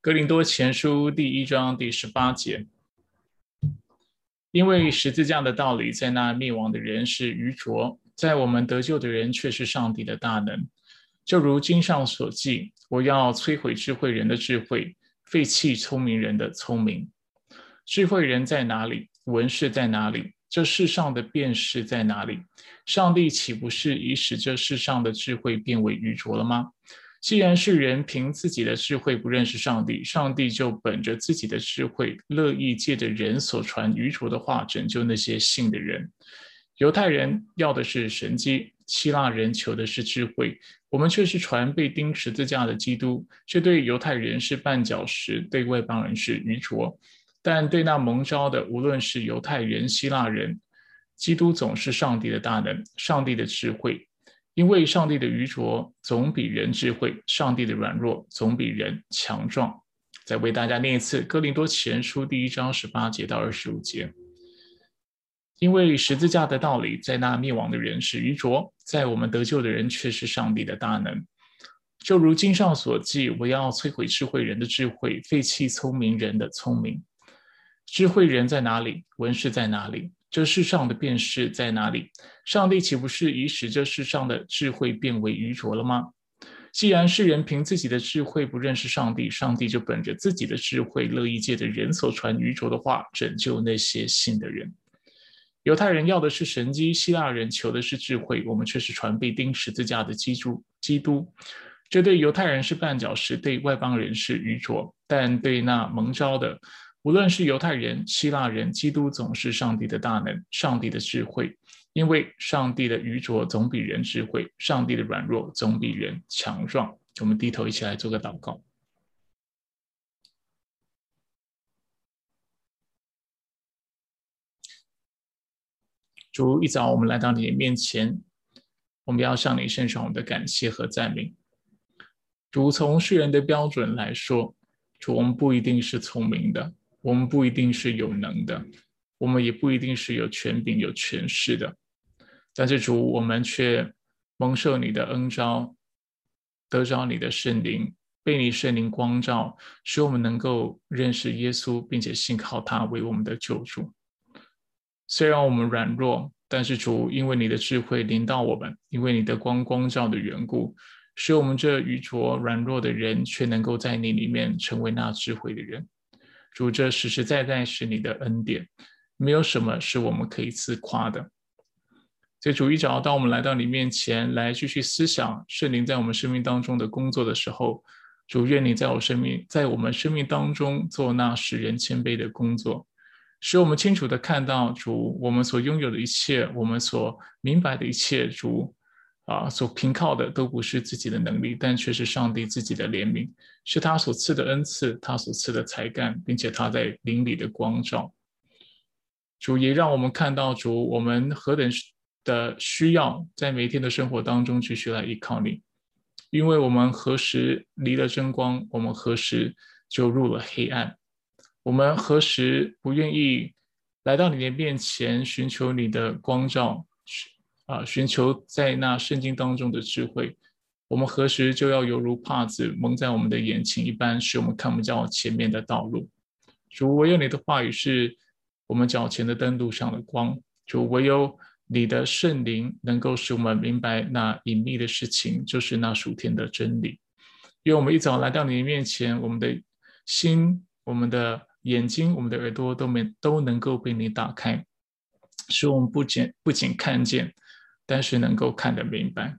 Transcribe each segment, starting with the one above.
格林多前书第一章第十八节，因为十字架的道理，在那灭亡的人是愚拙，在我们得救的人却是上帝的大能。就如经上所记：“我要摧毁智慧人的智慧，废弃聪明人的聪明。”智慧人在哪里？文士在哪里？这世上的辨识在哪里？上帝岂不是已使这世上的智慧变为愚拙了吗？既然是人凭自己的智慧不认识上帝，上帝就本着自己的智慧，乐意借着人所传愚拙的话拯救那些信的人。犹太人要的是神迹，希腊人求的是智慧，我们却是传被钉十字架的基督。却对犹太人是绊脚石，对外邦人是愚拙，但对那蒙召的，无论是犹太人、希腊人，基督总是上帝的大能，上帝的智慧。因为上帝的愚拙总比人智慧，上帝的软弱总比人强壮。再为大家念一次《哥林多前书》第一章十八节到二十五节。因为十字架的道理，在那灭亡的人是愚拙，在我们得救的人却是上帝的大能。就如经上所记：“我要摧毁智慧人的智慧，废弃聪明人的聪明。”智慧人在哪里？文士在哪里？这世上的辨识在哪里？上帝岂不是已使这世上的智慧变为愚拙了吗？既然世人凭自己的智慧不认识上帝，上帝就本着自己的智慧，乐意借着人所传愚拙的话，拯救那些信的人。犹太人要的是神机，希腊人求的是智慧，我们却是传被钉十字架的基督。基督，这对犹太人是绊脚石，对外邦人是愚拙，但对那蒙召的。无论是犹太人、希腊人，基督总是上帝的大能，上帝的智慧。因为上帝的愚拙总比人智慧，上帝的软弱总比人强壮。我们低头一起来做个祷告。主，一早我们来到你的面前，我们要向你献上我们的感谢和赞美。主，从世人的标准来说，主，我们不一定是聪明的。我们不一定是有能的，我们也不一定是有权柄、有权势的，但是主，我们却蒙受你的恩召，得着你的圣灵，被你圣灵光照，使我们能够认识耶稣，并且信靠他为我们的救主。虽然我们软弱，但是主，因为你的智慧临到我们，因为你的光光照的缘故，使我们这愚拙软弱的人，却能够在你里面成为那智慧的人。主，这实实在在是你的恩典，没有什么是我们可以自夸的。所以主一早，当我们来到你面前来继续思想圣灵在我们生命当中的工作的时候，主愿你在我生命，在我们生命当中做那使人谦卑的工作，使我们清楚的看到主我们所拥有的一切，我们所明白的一切，主。啊，所凭靠的都不是自己的能力，但却是上帝自己的怜悯，是他所赐的恩赐，他所赐的才干，并且他在灵里的光照。主也让我们看到主，我们何等的需要，在每天的生活当中继续来依靠你，因为我们何时离了真光，我们何时就入了黑暗，我们何时不愿意来到你的面前寻求你的光照。啊，寻求在那圣经当中的智慧，我们何时就要犹如帕子蒙在我们的眼前一般，使我们看不见前面的道路。主，唯有你的话语是我们脚前的灯路上的光。主，唯有你的圣灵能够使我们明白那隐秘的事情，就是那属天的真理。因为我们一早来到你的面前，我们的心、我们的眼睛、我们的耳朵都没都能够被你打开，使我们不仅不仅看见。但是能够看得明白，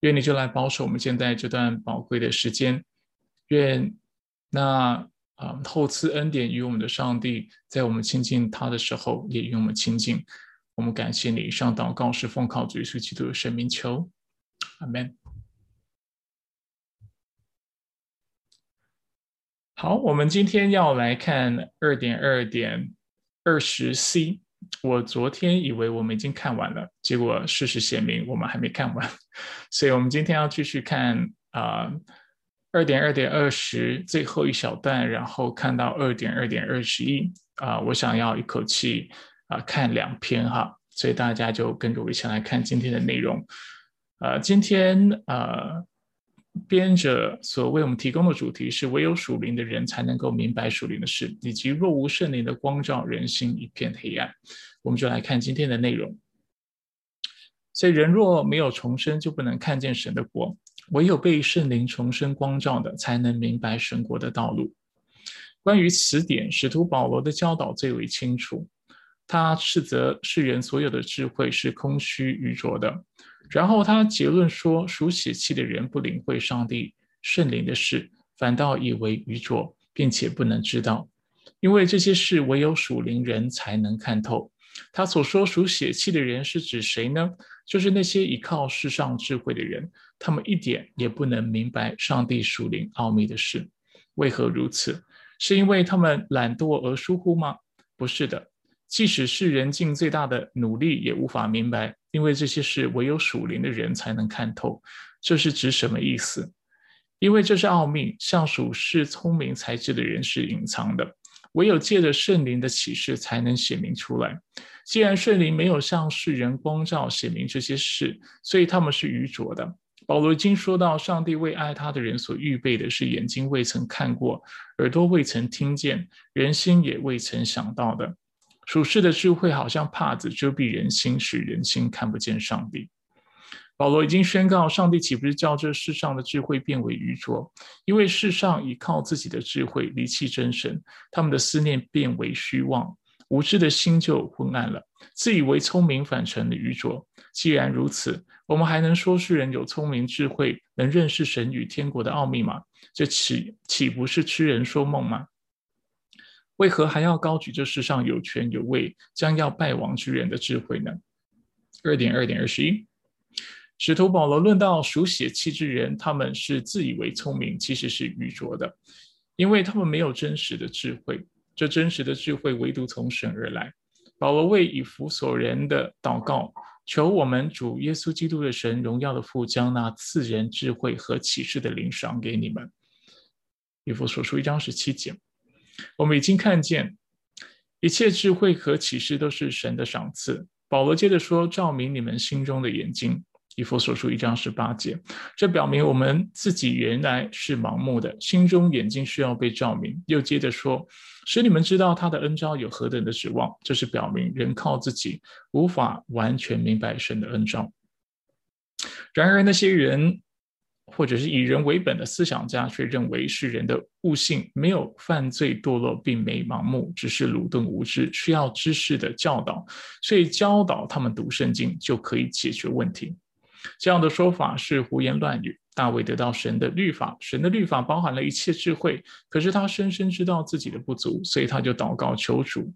愿你就来保守我们现在这段宝贵的时间。愿那啊厚赐恩典与我们的上帝，在我们亲近他的时候，也与我们亲近。我们感谢你，上祷告是奉靠主耶稣基督的圣名求，阿门。好，我们今天要来看二点二点二十 C。我昨天以为我们已经看完了，结果事实显明我们还没看完，所以我们今天要继续看啊二点二点二十最后一小段，然后看到二点二点二十一啊，我想要一口气啊看两篇哈，所以大家就跟着我一起来看今天的内容。呃，今天呃编者所为我们提供的主题是：唯有属灵的人才能够明白属灵的事，以及若无圣灵的光照，人心一片黑暗。我们就来看今天的内容。所以，人若没有重生，就不能看见神的国；唯有被圣灵重生光照的，才能明白神国的道路。关于此点，使徒保罗的教导最为清楚。他斥责世人所有的智慧是空虚愚拙的。然后他结论说，属血气的人不领会上帝圣灵的事，反倒以为愚拙，并且不能知道，因为这些事唯有属灵人才能看透。他所说属血气的人是指谁呢？就是那些依靠世上智慧的人，他们一点也不能明白上帝属灵奥秘的事。为何如此？是因为他们懒惰而疏忽吗？不是的。即使是人尽最大的努力，也无法明白，因为这些事唯有属灵的人才能看透。这是指什么意思？因为这是奥秘，像属是聪明才智的人是隐藏的，唯有借着圣灵的启示才能显明出来。既然圣灵没有向世人光照显明这些事，所以他们是愚拙的。保罗已经说到，上帝为爱他的人所预备的是眼睛未曾看过，耳朵未曾听见，人心也未曾想到的。属世的智慧好像帕子遮蔽人心，使人心看不见上帝。保罗已经宣告，上帝岂不是叫这世上的智慧变为愚拙？因为世上依靠自己的智慧离弃真神，他们的思念变为虚妄，无知的心就昏暗了，自以为聪明，反成了愚拙。既然如此，我们还能说世人有聪明智慧，能认识神与天国的奥秘吗？这岂岂不是痴人说梦吗？为何还要高举这世上有权有位、将要败亡之人的智慧呢？二点二点二十一，使徒保罗论到属血气之人，他们是自以为聪明，其实是愚拙的，因为他们没有真实的智慧。这真实的智慧唯独从神而来。保罗为以弗所人的祷告，求我们主耶稣基督的神荣耀的父，将那赐人智慧和启示的灵赏给你们。以弗所书一章十七节。我们已经看见，一切智慧和启示都是神的赏赐。保罗接着说：“照明你们心中的眼睛。”以弗所书一章十八节，这表明我们自己原来是盲目的，心中眼睛需要被照明。又接着说：“使你们知道他的恩招有何等的指望。”这是表明人靠自己无法完全明白神的恩招。然而那些人。或者是以人为本的思想家却认为是人的悟性没有犯罪堕落，并没盲目，只是鲁钝无知，需要知识的教导，所以教导他们读圣经就可以解决问题。这样的说法是胡言乱语。大卫得到神的律法，神的律法包含了一切智慧，可是他深深知道自己的不足，所以他就祷告求主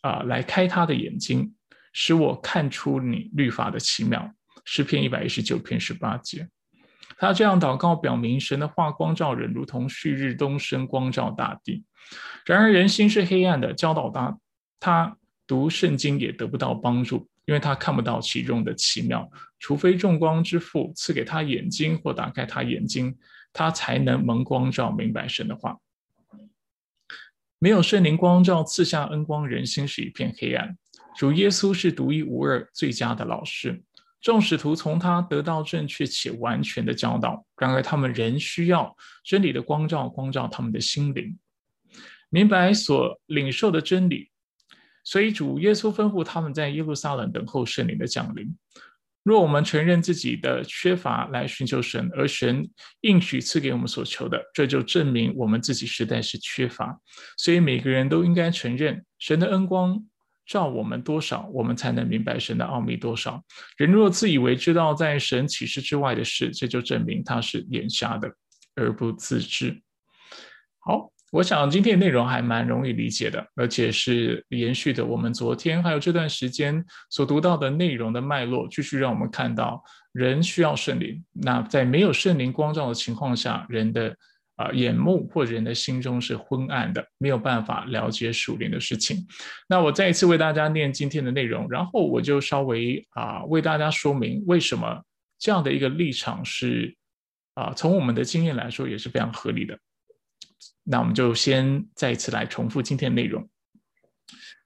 啊来开他的眼睛，使我看出你律法的奇妙。诗篇一百一十九篇十八节。他这样祷告，表明神的话光照人，如同旭日东升，光照大地。然而人心是黑暗的，教导他，他读圣经也得不到帮助，因为他看不到其中的奇妙。除非众光之父赐给他眼睛，或打开他眼睛，他才能蒙光照，明白神的话。没有圣灵光照，赐下恩光，人心是一片黑暗。主耶稣是独一无二、最佳的老师。众使徒从他得到正确且完全的教导，然而他们仍需要真理的光照，光照他们的心灵，明白所领受的真理。所以主耶稣吩咐他们在耶路撒冷等候圣灵的降临。若我们承认自己的缺乏来寻求神，而神应许赐给我们所求的，这就证明我们自己实在是缺乏。所以每个人都应该承认神的恩光。照我们多少，我们才能明白神的奥秘多少。人若自以为知道在神启示之外的事，这就证明他是眼瞎的，而不自知。好，我想今天的内容还蛮容易理解的，而且是延续的我们昨天还有这段时间所读到的内容的脉络，继续让我们看到人需要圣灵。那在没有圣灵光照的情况下，人的。啊，眼目或者人的心中是昏暗的，没有办法了解属灵的事情。那我再一次为大家念今天的内容，然后我就稍微啊为大家说明为什么这样的一个立场是啊从我们的经验来说也是非常合理的。那我们就先再一次来重复今天的内容。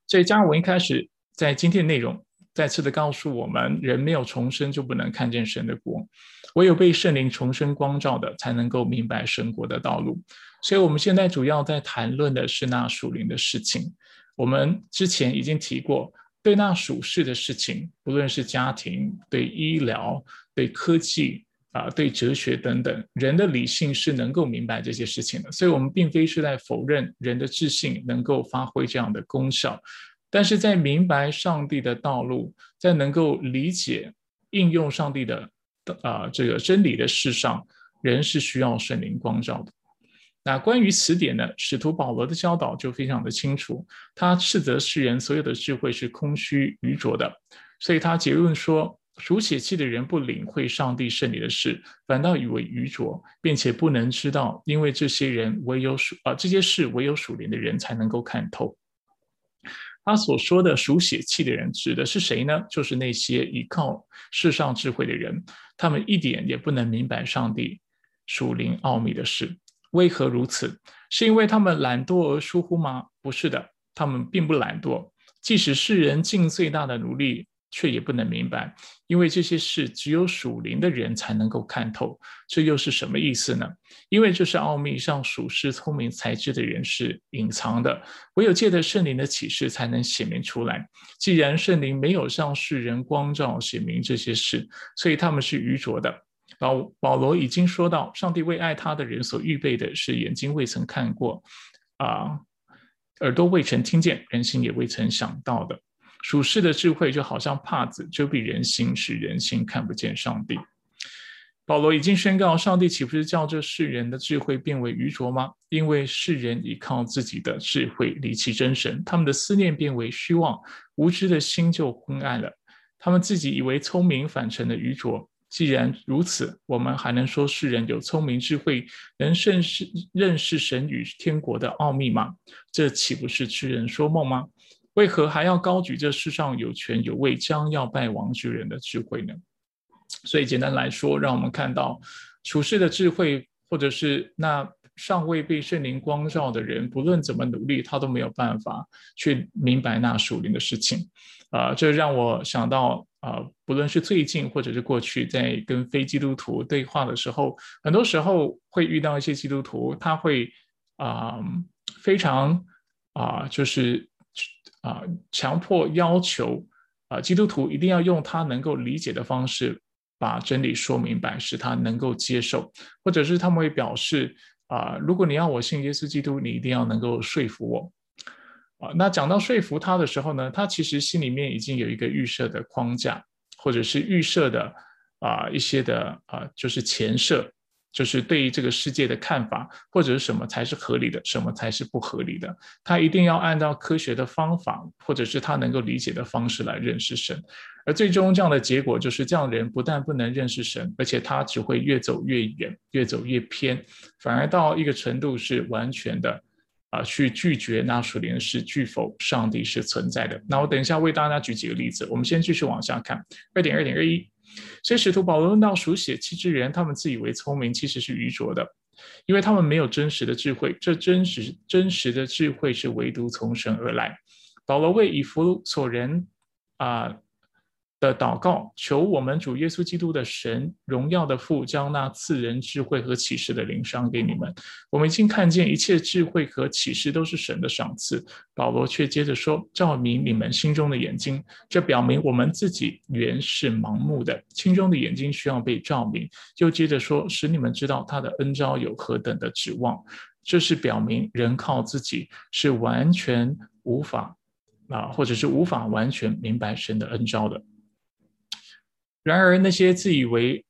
所以加尔文一开始在今天的内容再次的告诉我们，人没有重生就不能看见神的国。唯有被圣灵重生光照的，才能够明白神国的道路。所以，我们现在主要在谈论的是那属灵的事情。我们之前已经提过，对那属世的事情，不论是家庭、对医疗、对科技啊、对哲学等等，人的理性是能够明白这些事情的。所以，我们并非是在否认人的智性能够发挥这样的功效，但是在明白上帝的道路，在能够理解应用上帝的。啊，这个真理的事上，人是需要圣灵光照的。那关于此点呢，使徒保罗的教导就非常的清楚。他斥责世人所有的智慧是空虚愚拙的，所以他结论说，属血气的人不领会上帝圣理的事，反倒以为愚拙，并且不能知道，因为这些人唯有属啊这些事唯有属灵的人才能够看透。他所说的属血气的人指的是谁呢？就是那些依靠世上智慧的人，他们一点也不能明白上帝属灵奥秘的事。为何如此？是因为他们懒惰而疏忽吗？不是的，他们并不懒惰，即使世人尽最大的努力。却也不能明白，因为这些事只有属灵的人才能够看透。这又是什么意思呢？因为这是奥秘上属世聪明才智的人是隐藏的，唯有借着圣灵的启示才能显明出来。既然圣灵没有向世人光照显明这些事，所以他们是愚拙的。保保罗已经说到，上帝为爱他的人所预备的是眼睛未曾看过，啊，耳朵未曾听见，人心也未曾想到的。属世的智慧就好像帕子遮蔽人心，使人心看不见上帝。保罗已经宣告，上帝岂不是叫这世人的智慧变为愚拙吗？因为世人依靠自己的智慧离弃真神，他们的思念变为虚妄，无知的心就昏暗了。他们自己以为聪明，反成了愚拙。既然如此，我们还能说世人有聪明智慧，能认识认识神与天国的奥秘吗？这岂不是痴人说梦吗？为何还要高举这世上有权有位将要败亡之人的智慧呢？所以简单来说，让我们看到处世的智慧，或者是那尚未被圣灵光照的人，不论怎么努力，他都没有办法去明白那属灵的事情。啊，这让我想到啊，不论是最近或者是过去，在跟非基督徒对话的时候，很多时候会遇到一些基督徒，他会啊非常啊就是。啊，强迫要求啊，基督徒一定要用他能够理解的方式把真理说明白，使他能够接受，或者是他们会表示啊，如果你要我信耶稣基督，你一定要能够说服我啊。那讲到说服他的时候呢，他其实心里面已经有一个预设的框架，或者是预设的啊一些的啊，就是前设。就是对于这个世界的看法，或者是什么才是合理的，什么才是不合理的，他一定要按照科学的方法，或者是他能够理解的方式来认识神。而最终这样的结果就是，这样的人不但不能认识神，而且他只会越走越远，越走越偏，反而到一个程度是完全的啊，去拒绝那属灵是拒否上帝是存在的。那我等一下为大家举几个例子，我们先继续往下看，二点二点二一。所以使徒保罗论到属血气之人，他们自以为聪明，其实是愚拙的，因为他们没有真实的智慧。这真实真实的智慧是唯独从神而来。保罗为以弗所人啊。的祷告，求我们主耶稣基督的神荣耀的父，将那赐人智慧和启示的灵赏给你们。我们已经看见一切智慧和启示都是神的赏赐。保罗却接着说：“照明你们心中的眼睛。”这表明我们自己原是盲目的，心中的眼睛需要被照明。又接着说：“使你们知道他的恩招有何等的指望。”这是表明人靠自己是完全无法啊，或者是无法完全明白神的恩招的。然而，那些自以为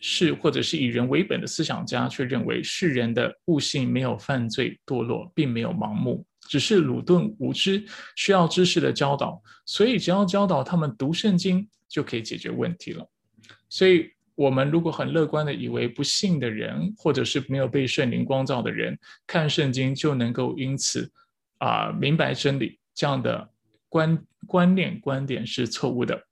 是或者是以人为本的思想家，却认为世人的悟性没有犯罪堕落，并没有盲目，只是鲁钝无知，需要知识的教导。所以，只要教导他们读圣经，就可以解决问题了。所以，我们如果很乐观的以为不信的人，或者是没有被圣灵光照的人，看圣经就能够因此啊明白真理，这样的观观念观点是错误的。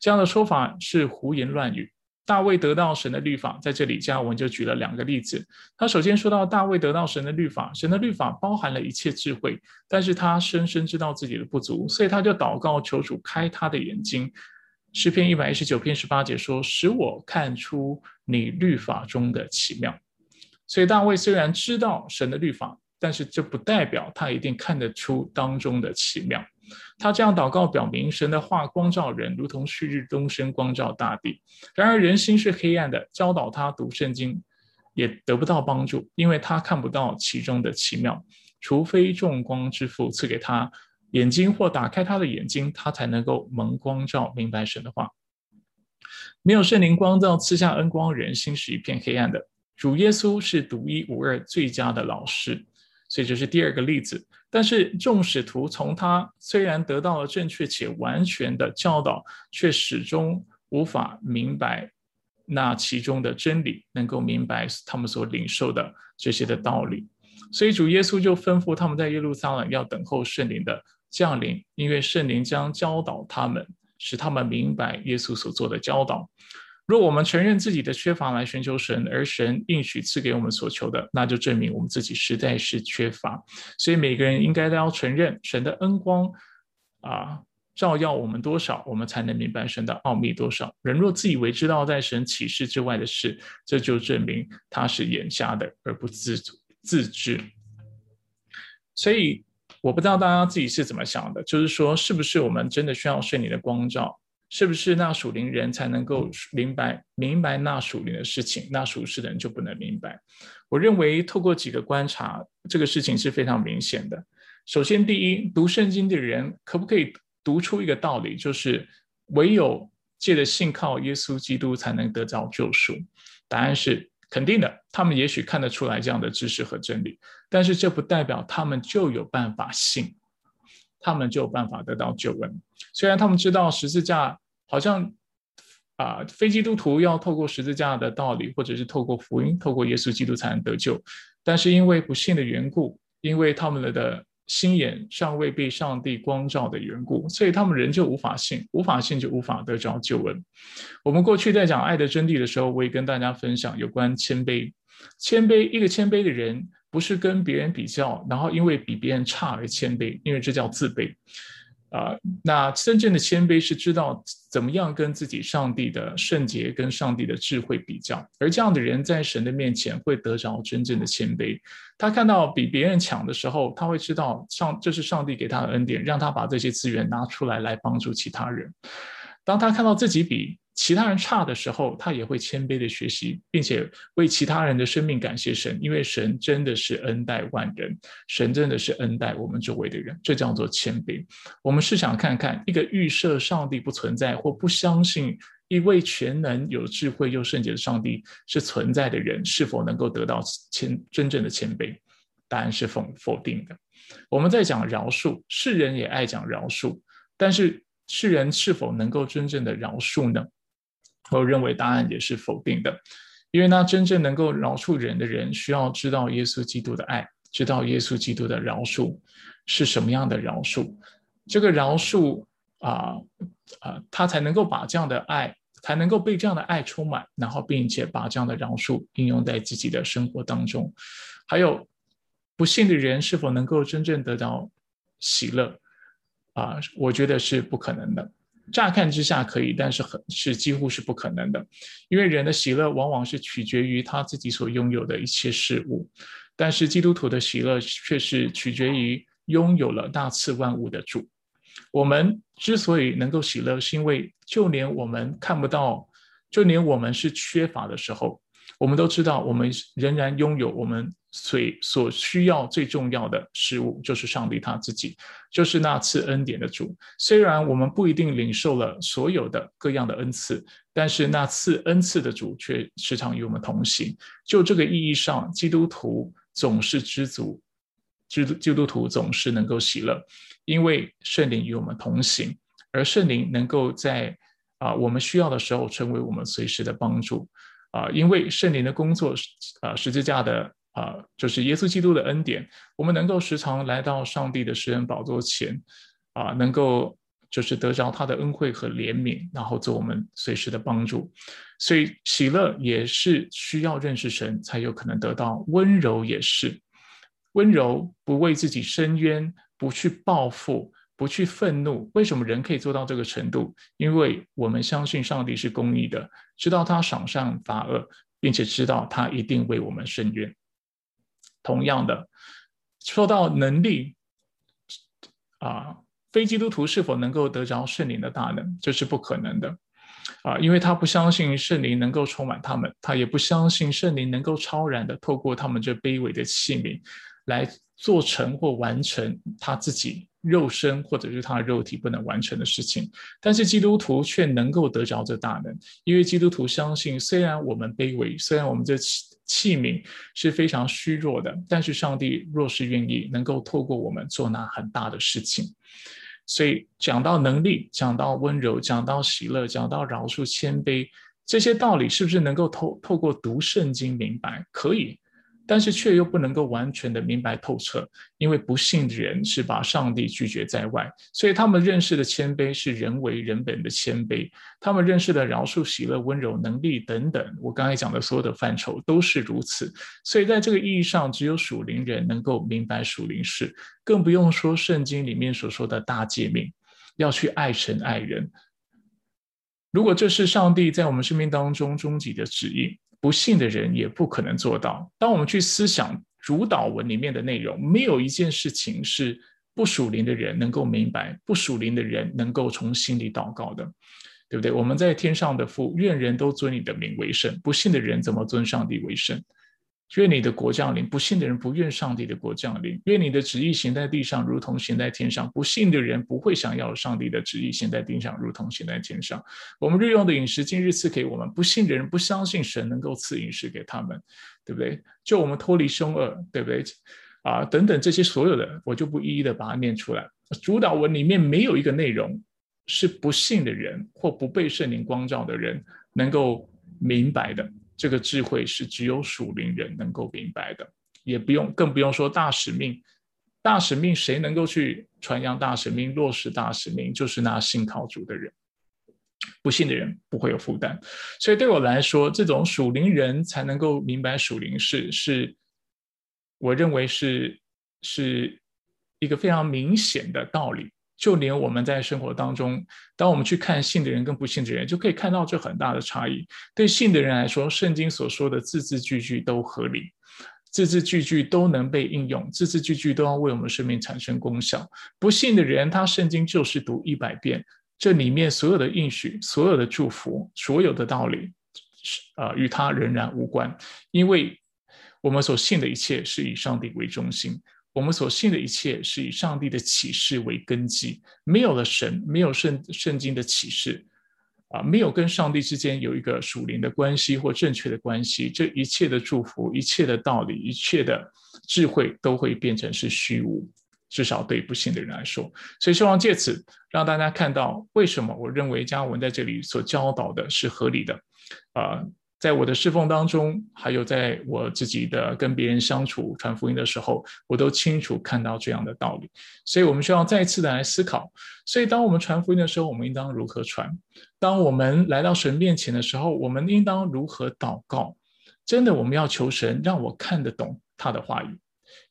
这样的说法是胡言乱语。大卫得到神的律法，在这里加文就举了两个例子。他首先说到大卫得到神的律法，神的律法包含了一切智慧，但是他深深知道自己的不足，所以他就祷告求主开他的眼睛。诗篇一百一十九篇十八节说：“使我看出你律法中的奇妙。所以大卫虽然知道神的律法，但是这不代表他一定看得出当中的奇妙。他这样祷告，表明神的话光照人，如同旭日东升，光照大地。然而人心是黑暗的，教导他读圣经也得不到帮助，因为他看不到其中的奇妙。除非众光之父赐给他眼睛，或打开他的眼睛，他才能够蒙光照，明白神的话。没有圣灵光照，赐下恩光，人心是一片黑暗的。主耶稣是独一无二、最佳的老师，所以这是第二个例子。但是众使徒从他虽然得到了正确且完全的教导，却始终无法明白那其中的真理，能够明白他们所领受的这些的道理。所以主耶稣就吩咐他们在耶路撒冷要等候圣灵的降临，因为圣灵将教导他们，使他们明白耶稣所做的教导。若我们承认自己的缺乏来寻求神，而神应许赐给我们所求的，那就证明我们自己实在是缺乏。所以每个人应该都要承认神的恩光啊，照耀我们多少，我们才能明白神的奥秘多少。人若自以为知道在神启示之外的事，这就证明他是眼瞎的，而不自自知。所以我不知道大家自己是怎么想的，就是说，是不是我们真的需要圣灵的光照？是不是那属灵人才能够明白明白那属灵的事情？那属世的人就不能明白？我认为透过几个观察，这个事情是非常明显的。首先，第一，读圣经的人可不可以读出一个道理，就是唯有借着信靠耶稣基督才能得到救赎？答案是肯定的。他们也许看得出来这样的知识和真理，但是这不代表他们就有办法信。他们就有办法得到救恩。虽然他们知道十字架好像啊，非基督徒要透过十字架的道理，或者是透过福音、透过耶稣基督才能得救，但是因为不信的缘故，因为他们的心眼尚未被上帝光照的缘故，所以他们仍旧无法信，无法信就无法得着救恩。我们过去在讲爱的真谛的时候，我也跟大家分享有关谦卑，谦卑一个谦卑的人。不是跟别人比较，然后因为比别人差而谦卑，因为这叫自卑啊。那真正的谦卑是知道怎么样跟自己上帝的圣洁、跟上帝的智慧比较，而这样的人在神的面前会得着真正的谦卑。他看到比别人强的时候，他会知道上这是上帝给他的恩典，让他把这些资源拿出来来帮助其他人。当他看到自己比其他人差的时候，他也会谦卑的学习，并且为其他人的生命感谢神，因为神真的是恩待万人，神真的是恩待我们周围的人，这叫做谦卑。我们试想看看，一个预设上帝不存在或不相信一位全能、有智慧又圣洁的上帝是存在的人，是否能够得到谦真正的谦卑？答案是否否定的。我们在讲饶恕，世人也爱讲饶恕，但是世人是否能够真正的饶恕呢？我认为答案也是否定的，因为那真正能够饶恕人的人，需要知道耶稣基督的爱，知道耶稣基督的饶恕是什么样的饶恕。这个饶恕啊啊，他才能够把这样的爱，才能够被这样的爱充满，然后并且把这样的饶恕应用在自己的生活当中。还有不幸的人是否能够真正得到喜乐啊？我觉得是不可能的。乍看之下可以，但是很是几乎是不可能的，因为人的喜乐往往是取决于他自己所拥有的一切事物，但是基督徒的喜乐却是取决于拥有了大赐万物的主。我们之所以能够喜乐，是因为就连我们看不到，就连我们是缺乏的时候。我们都知道，我们仍然拥有我们所所需要最重要的事物，就是上帝他自己，就是那次恩典的主。虽然我们不一定领受了所有的各样的恩赐，但是那次恩赐的主却时常与我们同行。就这个意义上，基督徒总是知足，基督基督徒总是能够喜乐，因为圣灵与我们同行，而圣灵能够在啊我们需要的时候，成为我们随时的帮助。啊，因为圣灵的工作，啊，十字架的啊，就是耶稣基督的恩典，我们能够时常来到上帝的施恩宝座前，啊，能够就是得着他的恩惠和怜悯，然后做我们随时的帮助。所以喜乐也是需要认识神才有可能得到，温柔也是温柔，不为自己伸冤，不去报复。不去愤怒，为什么人可以做到这个程度？因为我们相信上帝是公义的，知道他赏善罚恶，并且知道他一定为我们伸冤。同样的，说到能力，啊，非基督徒是否能够得着圣灵的大能，这是不可能的，啊，因为他不相信圣灵能够充满他们，他也不相信圣灵能够超然的透过他们这卑微的器皿来做成或完成他自己。肉身或者是他的肉体不能完成的事情，但是基督徒却能够得着这大能，因为基督徒相信，虽然我们卑微，虽然我们这器器皿是非常虚弱的，但是上帝若是愿意，能够透过我们做那很大的事情。所以讲到能力，讲到温柔，讲到喜乐，讲到饶恕、谦卑，这些道理是不是能够透透过读圣经明白？可以。但是却又不能够完全的明白透彻，因为不信的人是把上帝拒绝在外，所以他们认识的谦卑是人为人本的谦卑，他们认识的饶恕、喜乐、温柔、能力等等，我刚才讲的所有的范畴都是如此。所以在这个意义上，只有属灵人能够明白属灵事，更不用说圣经里面所说的大诫命，要去爱神爱人。如果这是上帝在我们生命当中终极的旨意。不信的人也不可能做到。当我们去思想主导文里面的内容，没有一件事情是不属灵的人能够明白，不属灵的人能够从心里祷告的，对不对？我们在天上的父，愿人都尊你的名为圣。不信的人怎么尊上帝为圣？愿你的国降临，不信的人不愿上帝的国降临。愿你的旨意行在地上，如同行在天上。不信的人不会想要上帝的旨意行在地上，如同行在天上。我们日用的饮食，今日赐给我们。不信的人不相信神能够赐饮食给他们，对不对？就我们脱离凶恶，对不对？啊，等等这些所有的，我就不一一的把它念出来。主导文里面没有一个内容是不信的人或不被圣灵光照的人能够明白的。这个智慧是只有属灵人能够明白的，也不用，更不用说大使命。大使命谁能够去传扬大使命、落实大使命？就是那信靠主的人。不信的人不会有负担。所以对我来说，这种属灵人才能够明白属灵事，是我认为是是一个非常明显的道理。就连我们在生活当中，当我们去看信的人跟不信的人，就可以看到这很大的差异。对信的人来说，圣经所说的字字句句都合理，字字句句都能被应用，字字句句都要为我们生命产生功效。不信的人，他圣经就是读一百遍，这里面所有的应许、所有的祝福、所有的道理，是啊，与他仍然无关，因为我们所信的一切是以上帝为中心。我们所信的一切是以上帝的启示为根基，没有了神，没有圣圣经的启示，啊，没有跟上帝之间有一个属灵的关系或正确的关系，这一切的祝福、一切的道理、一切的智慧都会变成是虚无，至少对不信的人来说。所以希望借此让大家看到，为什么我认为加文在这里所教导的是合理的，啊。在我的侍奉当中，还有在我自己的跟别人相处、传福音的时候，我都清楚看到这样的道理。所以，我们需要再一次的来思考。所以，当我们传福音的时候，我们应当如何传？当我们来到神面前的时候，我们应当如何祷告？真的，我们要求神让我看得懂他的话语。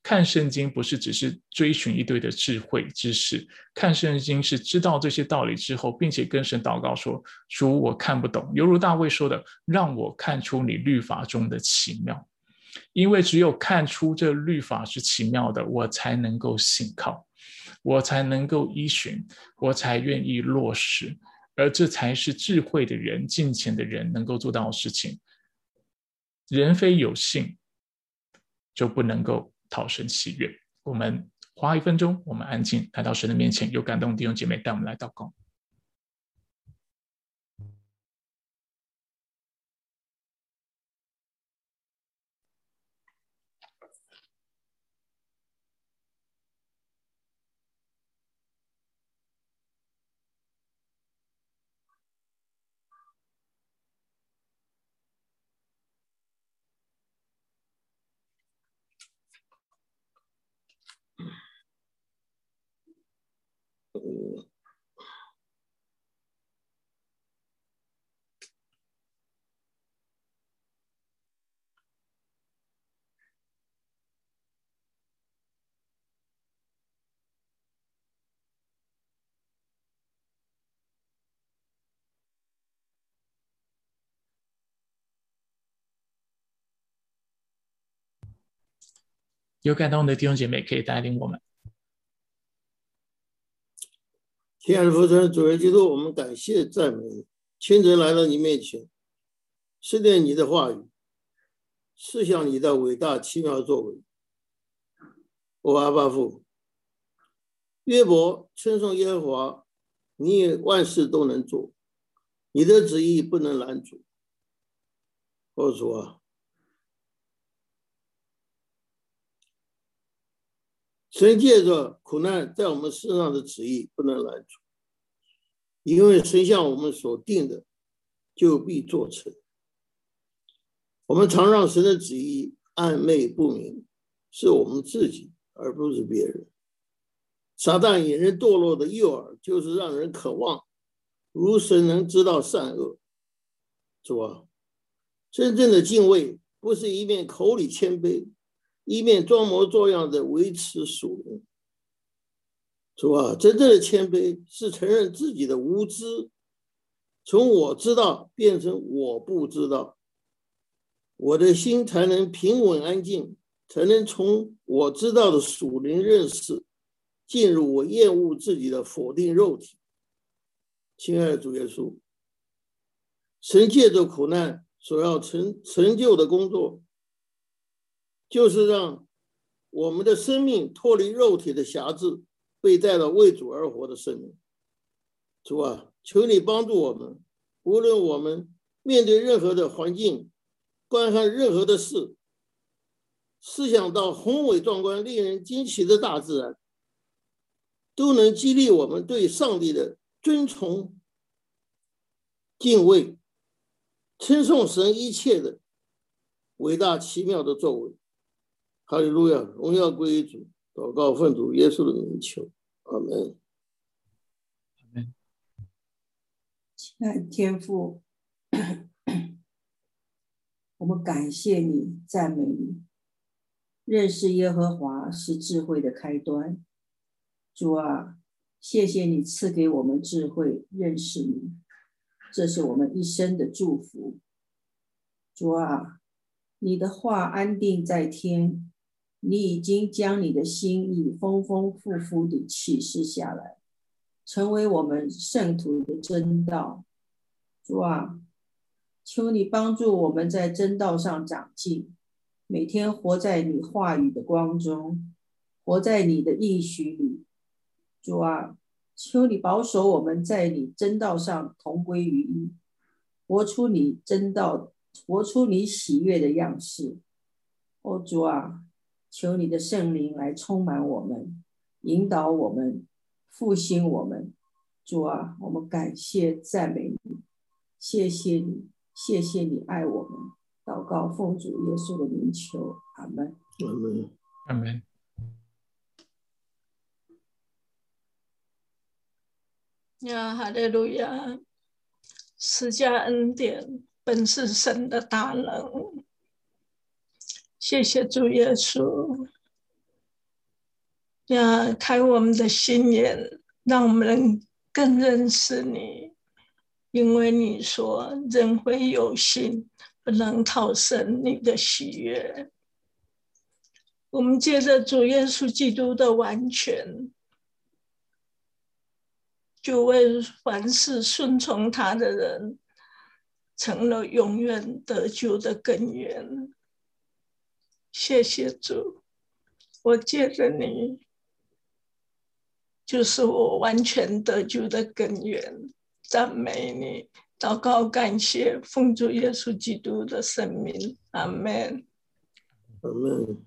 看圣经不是只是追寻一堆的智慧知识，看圣经是知道这些道理之后，并且跟神祷告说：“主，我看不懂。”犹如大卫说的：“让我看出你律法中的奇妙，因为只有看出这律法是奇妙的，我才能够信靠，我才能够依循，我才愿意落实，而这才是智慧的人、敬虔的人能够做到的事情。人非有信，就不能够。”讨神喜悦，我们花一分钟，我们安静来到神的面前，有感动弟兄姐妹带我们来祷告。有感动的弟兄姐妹可以带领我们。亲爱的父神，主耶稣，我们感谢赞美你，亲自来到你面前，思念你的话语，思想你的伟大奇妙作为。我阿爸父，约伯称颂耶和华，你也万事都能做，你的旨意不能拦阻。我主啊，神借着苦难在我们身上的旨意不能拦阻，因为神向我们所定的，就必做成。我们常让神的旨意暧昧不明，是我们自己，而不是别人。撒旦引人堕落的诱饵，就是让人渴望如神能知道善恶，主啊。真正的敬畏不是一面口里谦卑，一面装模作样的维持属灵，是吧？真正的谦卑是承认自己的无知，从我知道变成我不知道，我的心才能平稳安静，才能从我知道的属灵认识进入我厌恶自己的否定肉体。亲爱的主耶稣，神借着苦难。所要成成就的工作，就是让我们的生命脱离肉体的辖制，被带到为主而活的生命。主啊，求你帮助我们，无论我们面对任何的环境，观看任何的事，思想到宏伟壮观、令人惊奇的大自然，都能激励我们对上帝的尊崇、敬畏。称颂神一切的伟大奇妙的作为，哈利路亚，荣耀归于主，祷告奉主耶稣的名求，阿门。阿门。亲爱的天父，我们感谢你，赞美你。认识耶和华是智慧的开端。主啊，谢谢你赐给我们智慧，认识你。这是我们一生的祝福，主啊，你的话安定在天，你已经将你的心意丰丰富富地启示下来，成为我们圣徒的真道。主啊，求你帮助我们在真道上长进，每天活在你话语的光中，活在你的应许里。主啊。求你保守我们在你真道上同归于一，活出你真道，活出你喜悦的样式。哦，主啊，求你的圣灵来充满我们，引导我们，复兴我们。主啊，我们感谢赞美你，谢谢你，谢谢你爱我们。祷告奉主耶稣的名求，阿门。阿门。阿门。呀，哈利路亚！施加恩典本是神的大能。谢谢主耶稣，呀，开我们的心眼，让我们能更认识你。因为你说人会有心，不能逃生你的喜悦。我们借着主耶稣基督的完全。就为凡是顺从他的人，成了永远得救的根源。谢谢主，我借着你，就是我完全得救的根源。赞美你，祷告感谢，奉主耶稣基督的圣名，阿门。阿门。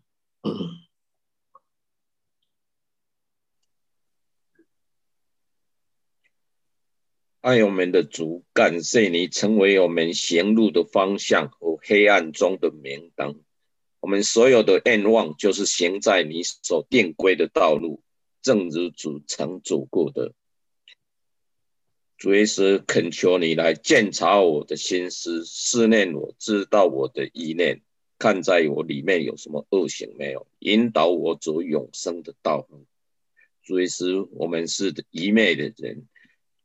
爱我们的主，感谢你成为我们行路的方向和黑暗中的明灯。我们所有的愿望就是行在你所定规的道路，正如主曾走过的。主耶稣恳求你来检查我的心思，思念我知道我的意念，看在我里面有什么恶行没有，引导我走永生的道路。主耶稣，我们是愚昧的人。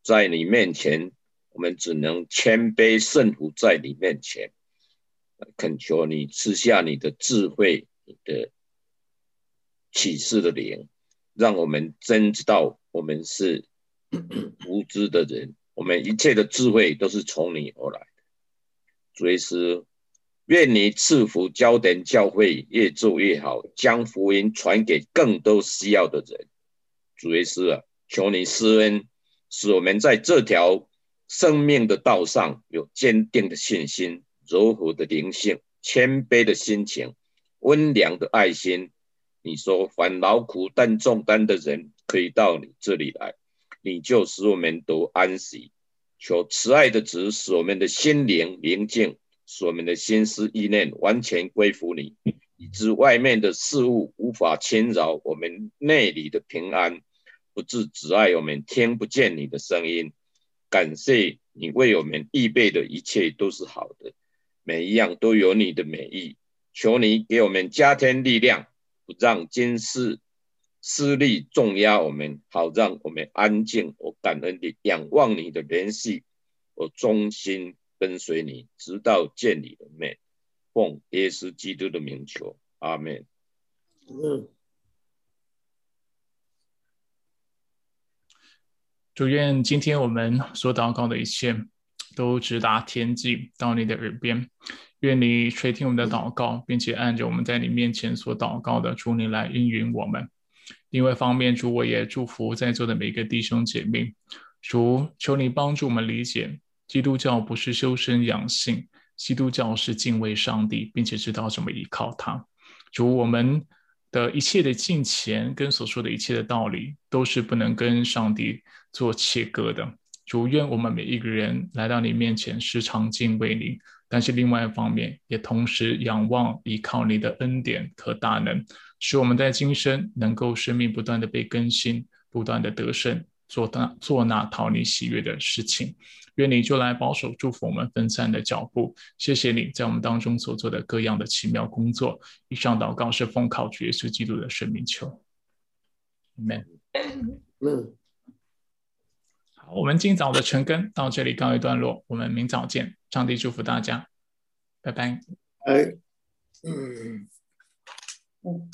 在你面前，我们只能谦卑顺服在你面前，恳求你赐下你的智慧、你的启示的灵，让我们真知道我们是 无知的人，我们一切的智慧都是从你而来的。主耶稣，愿你赐福焦点教会越做越好，将福音传给更多需要的人。主耶稣啊，求你施恩，使我们在这条生命的道上有坚定的信心、柔和的灵性、谦卑的心情、温良的爱心。你说，凡劳苦担重担的人可以到你这里来，你就使我们都安息。求慈爱的主使我们的心灵宁静，使我们的心思意念完全归服你，以致外面的事物无法侵扰我们内里的平安，不致阻碍我们听不见你的声音。感谢你为我们预备的一切都是好的，每一样都有你的美意。求你给我们加添力量。不让今世势力重压我们，好让我们安静。我感恩你仰望你的联系，我忠心跟随你，直到见你的面。奉耶稣基督的名求，阿门。嗯。主愿今天我们所祷告的一切，都直达天际，到你的耳边。愿你垂听我们的祷告，并且按着我们在你面前所祷告的，主你来应允我们。另外一方面，主我也祝福在座的每个弟兄姐妹。主求你帮助我们理解，基督教不是修身养性，基督教是敬畏上帝，并且知道怎么依靠他。主我们的一切的敬虔跟所说的一切的道理，都是不能跟上帝做切割的。主愿我们每一个人来到你面前，时常敬畏你。但是另外一方面，也同时仰望依靠你的恩典和大能，使我们在今生能够生命不断的被更新，不断的得胜，做那做那讨你喜悦的事情。愿你就来保守祝福我们分散的脚步。谢谢你在我们当中所做的各样的奇妙工作。以上祷告是奉靠主耶稣基督的生命求。Amen。嗯。我们今早的晨更到这里告一段落，我们明早见。上帝祝福大家，拜拜。哎，嗯，嗯。